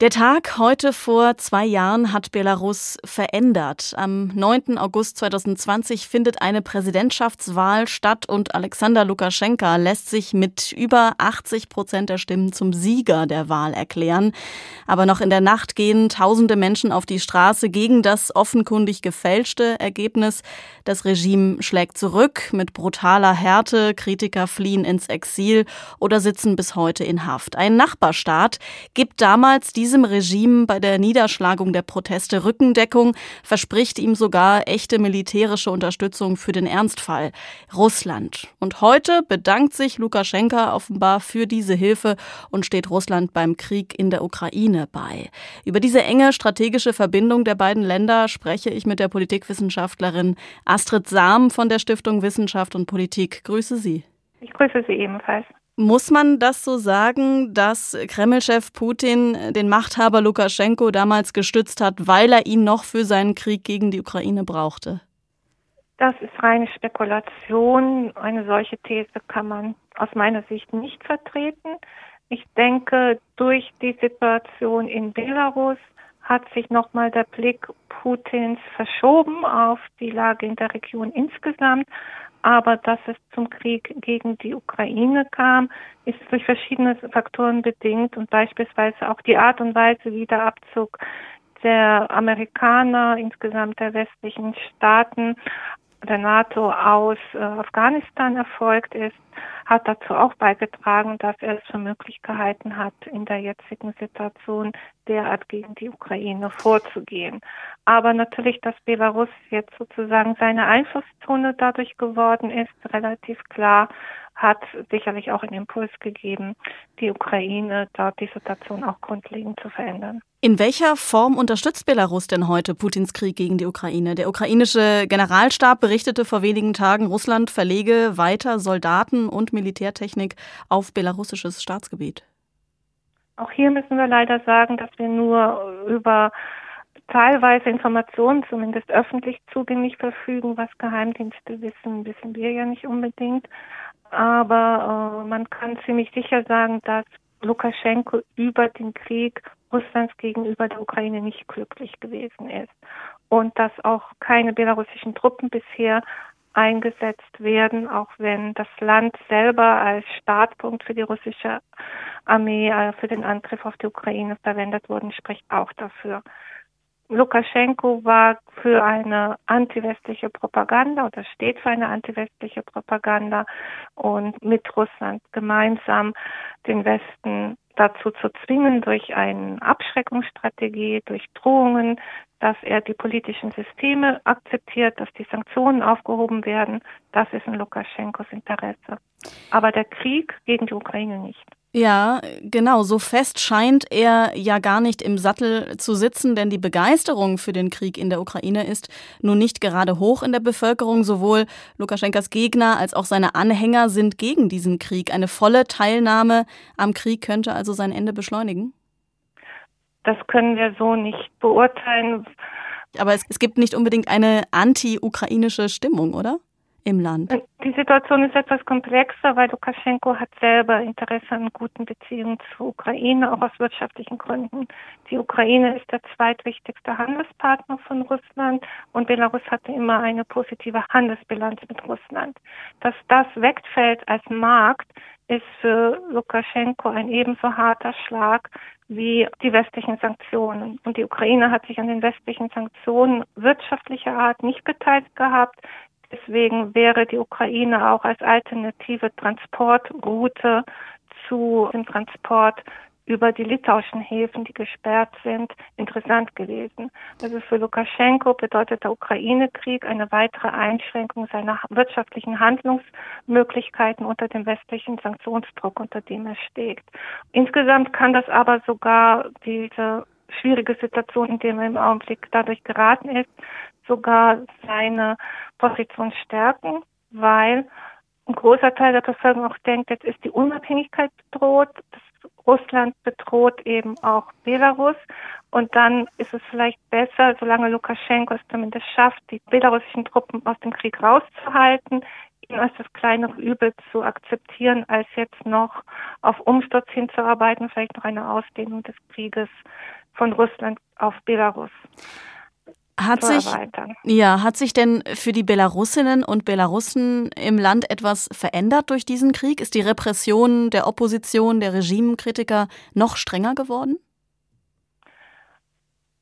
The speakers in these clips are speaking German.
Der Tag heute vor zwei Jahren hat Belarus verändert. Am 9. August 2020 findet eine Präsidentschaftswahl statt und Alexander Lukaschenka lässt sich mit über 80 Prozent der Stimmen zum Sieger der Wahl erklären. Aber noch in der Nacht gehen tausende Menschen auf die Straße gegen das offenkundig gefälschte Ergebnis. Das Regime schlägt zurück mit brutaler Härte. Kritiker fliehen ins Exil oder sitzen bis heute in Haft. Ein Nachbarstaat gibt damals die diesem Regime bei der Niederschlagung der Proteste Rückendeckung, verspricht ihm sogar echte militärische Unterstützung für den Ernstfall. Russland. Und heute bedankt sich Lukaschenka offenbar für diese Hilfe und steht Russland beim Krieg in der Ukraine bei. Über diese enge strategische Verbindung der beiden Länder spreche ich mit der Politikwissenschaftlerin Astrid Sam von der Stiftung Wissenschaft und Politik. Grüße Sie. Ich grüße Sie ebenfalls. Muss man das so sagen, dass Kremlchef Putin den Machthaber Lukaschenko damals gestützt hat, weil er ihn noch für seinen Krieg gegen die Ukraine brauchte? Das ist reine Spekulation. Eine solche These kann man aus meiner Sicht nicht vertreten. Ich denke, durch die Situation in Belarus hat sich nochmal der Blick Putins verschoben auf die Lage in der Region insgesamt. Aber dass es zum Krieg gegen die Ukraine kam, ist durch verschiedene Faktoren bedingt und beispielsweise auch die Art und Weise, wie der Abzug der Amerikaner, insgesamt der westlichen Staaten, der NATO aus äh, Afghanistan erfolgt ist, hat dazu auch beigetragen, dass er es für möglich gehalten hat, in der jetzigen Situation derart gegen die Ukraine vorzugehen. Aber natürlich, dass Belarus jetzt sozusagen seine Einflusszone dadurch geworden ist, relativ klar, hat sicherlich auch einen Impuls gegeben, die Ukraine dort die Situation auch grundlegend zu verändern. In welcher Form unterstützt Belarus denn heute Putins Krieg gegen die Ukraine? Der ukrainische Generalstab berichtete vor wenigen Tagen, Russland verlege weiter Soldaten und Militärtechnik auf belarussisches Staatsgebiet. Auch hier müssen wir leider sagen, dass wir nur über teilweise Informationen, zumindest öffentlich zugänglich verfügen. Was Geheimdienste wissen, wissen wir ja nicht unbedingt. Aber äh, man kann ziemlich sicher sagen, dass Lukaschenko über den Krieg Russlands gegenüber der Ukraine nicht glücklich gewesen ist und dass auch keine belarussischen Truppen bisher eingesetzt werden, auch wenn das Land selber als Startpunkt für die russische Armee äh, für den Angriff auf die Ukraine verwendet wurde, spricht auch dafür. Lukaschenko war für eine antiwestliche Propaganda oder steht für eine antiwestliche Propaganda und mit Russland gemeinsam den Westen dazu zu zwingen, durch eine Abschreckungsstrategie, durch Drohungen, dass er die politischen Systeme akzeptiert, dass die Sanktionen aufgehoben werden. Das ist in Lukaschenkos Interesse. Aber der Krieg gegen die Ukraine nicht. Ja, genau. So fest scheint er ja gar nicht im Sattel zu sitzen, denn die Begeisterung für den Krieg in der Ukraine ist nun nicht gerade hoch in der Bevölkerung. Sowohl Lukaschenkas Gegner als auch seine Anhänger sind gegen diesen Krieg. Eine volle Teilnahme am Krieg könnte also sein Ende beschleunigen. Das können wir so nicht beurteilen. Aber es, es gibt nicht unbedingt eine anti-ukrainische Stimmung, oder? im Land? Die Situation ist etwas komplexer, weil Lukaschenko hat selber Interesse an guten Beziehungen zur Ukraine, auch aus wirtschaftlichen Gründen. Die Ukraine ist der zweitwichtigste Handelspartner von Russland und Belarus hatte immer eine positive Handelsbilanz mit Russland. Dass das wegfällt als Markt, ist für Lukaschenko ein ebenso harter Schlag wie die westlichen Sanktionen. Und die Ukraine hat sich an den westlichen Sanktionen wirtschaftlicher Art nicht beteiligt gehabt. Deswegen wäre die Ukraine auch als alternative Transportroute zu dem Transport über die litauischen Häfen, die gesperrt sind, interessant gewesen. Also für Lukaschenko bedeutet der Ukraine-Krieg eine weitere Einschränkung seiner wirtschaftlichen Handlungsmöglichkeiten unter dem westlichen Sanktionsdruck, unter dem er steht. Insgesamt kann das aber sogar diese schwierige Situation, in der er im Augenblick dadurch geraten ist, sogar seine Position stärken, weil ein großer Teil der Bevölkerung auch denkt, jetzt ist die Unabhängigkeit bedroht, Russland bedroht eben auch Belarus. Und dann ist es vielleicht besser, solange Lukaschenko es zumindest schafft, die belarussischen Truppen aus dem Krieg rauszuhalten, als das kleinere Übel zu akzeptieren, als jetzt noch auf Umsturz hinzuarbeiten, vielleicht noch eine Ausdehnung des Krieges von Russland auf Belarus. Hat sich, ja, hat sich denn für die Belarusinnen und Belarussen im Land etwas verändert durch diesen Krieg? Ist die Repression der Opposition, der Regimekritiker noch strenger geworden?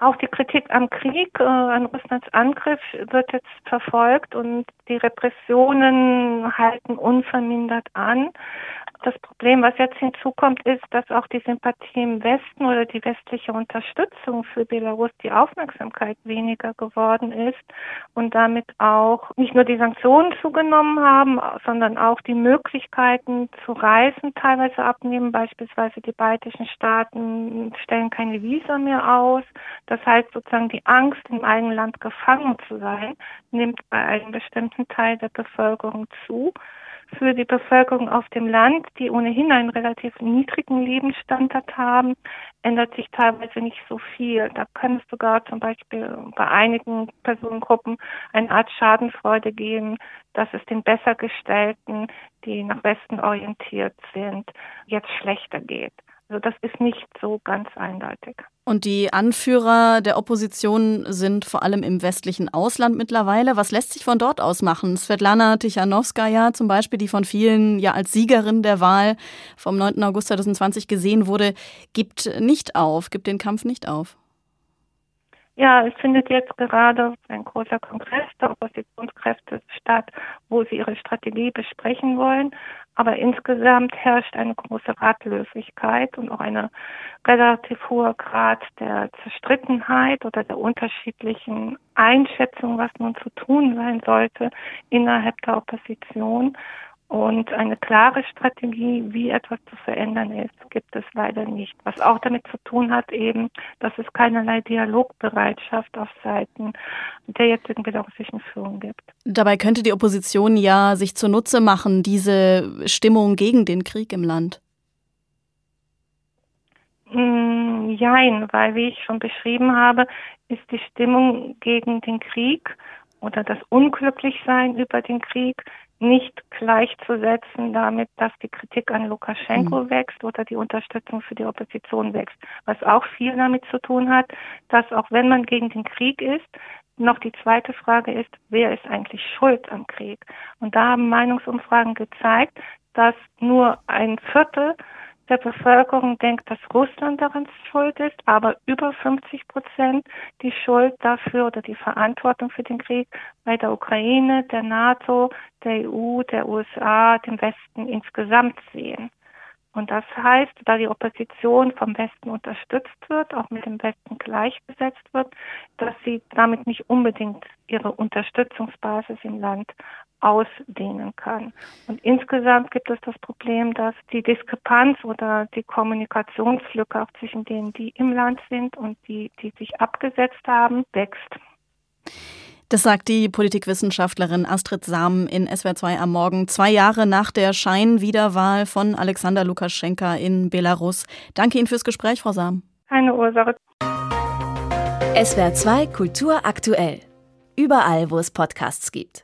Auch die Kritik am Krieg, äh, an Russlands Angriff wird jetzt verfolgt und die Repressionen halten unvermindert an. Das Problem, was jetzt hinzukommt, ist, dass auch die Sympathie im Westen oder die westliche Unterstützung für Belarus die Aufmerksamkeit weniger geworden ist und damit auch nicht nur die Sanktionen zugenommen haben, sondern auch die Möglichkeiten zu reisen teilweise abnehmen. Beispielsweise die baltischen Staaten stellen keine Visa mehr aus. Das heißt sozusagen die Angst, im eigenen Land gefangen zu sein, nimmt bei einem bestimmten Teil der Bevölkerung zu für die Bevölkerung auf dem Land, die ohnehin einen relativ niedrigen Lebensstandard haben, ändert sich teilweise nicht so viel. Da kann es sogar zum Beispiel bei einigen Personengruppen eine Art Schadenfreude geben, dass es den Bessergestellten, die nach Westen orientiert sind, jetzt schlechter geht. Also das ist nicht so ganz eindeutig. Und die Anführer der Opposition sind vor allem im westlichen Ausland mittlerweile. Was lässt sich von dort aus machen? Svetlana Tichanowskaja zum Beispiel, die von vielen ja als Siegerin der Wahl vom 9. August 2020 gesehen wurde, gibt nicht auf, gibt den Kampf nicht auf. Ja, es findet jetzt gerade ein großer Kongress der Oppositionskräfte statt, wo sie ihre Strategie besprechen wollen. Aber insgesamt herrscht eine große Ratlosigkeit und auch eine relativ hoher Grad der Zerstrittenheit oder der unterschiedlichen Einschätzung, was nun zu tun sein sollte innerhalb der Opposition. Und eine klare Strategie, wie etwas zu verändern ist, gibt es leider nicht. Was auch damit zu tun hat eben, dass es keinerlei Dialogbereitschaft auf Seiten der jetzigen belarussischen Führung gibt. Dabei könnte die Opposition ja sich zunutze machen, diese Stimmung gegen den Krieg im Land. Mm, jein, weil wie ich schon beschrieben habe, ist die Stimmung gegen den Krieg oder das Unglücklichsein über den Krieg nicht gleichzusetzen damit, dass die Kritik an Lukaschenko mhm. wächst oder die Unterstützung für die Opposition wächst. Was auch viel damit zu tun hat, dass auch wenn man gegen den Krieg ist, noch die zweite Frage ist, wer ist eigentlich schuld am Krieg? Und da haben Meinungsumfragen gezeigt, dass nur ein Viertel der Bevölkerung denkt, dass Russland daran schuld ist, aber über 50 Prozent die Schuld dafür oder die Verantwortung für den Krieg bei der Ukraine, der NATO, der EU, der USA, dem Westen insgesamt sehen. Und das heißt, da die Opposition vom Westen unterstützt wird, auch mit dem Westen gleichgesetzt wird, dass sie damit nicht unbedingt ihre Unterstützungsbasis im Land ausdehnen kann. Und insgesamt gibt es das Problem, dass die Diskrepanz oder die Kommunikationslücke auch zwischen denen, die im Land sind und die, die sich abgesetzt haben, wächst. Das sagt die Politikwissenschaftlerin Astrid Sam in SWR2 am Morgen, zwei Jahre nach der Scheinwiederwahl von Alexander Lukaschenka in Belarus. Danke Ihnen fürs Gespräch, Frau Sam. Keine Ursache. SWR2 Kultur aktuell. Überall, wo es Podcasts gibt.